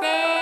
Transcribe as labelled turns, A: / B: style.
A: birthday.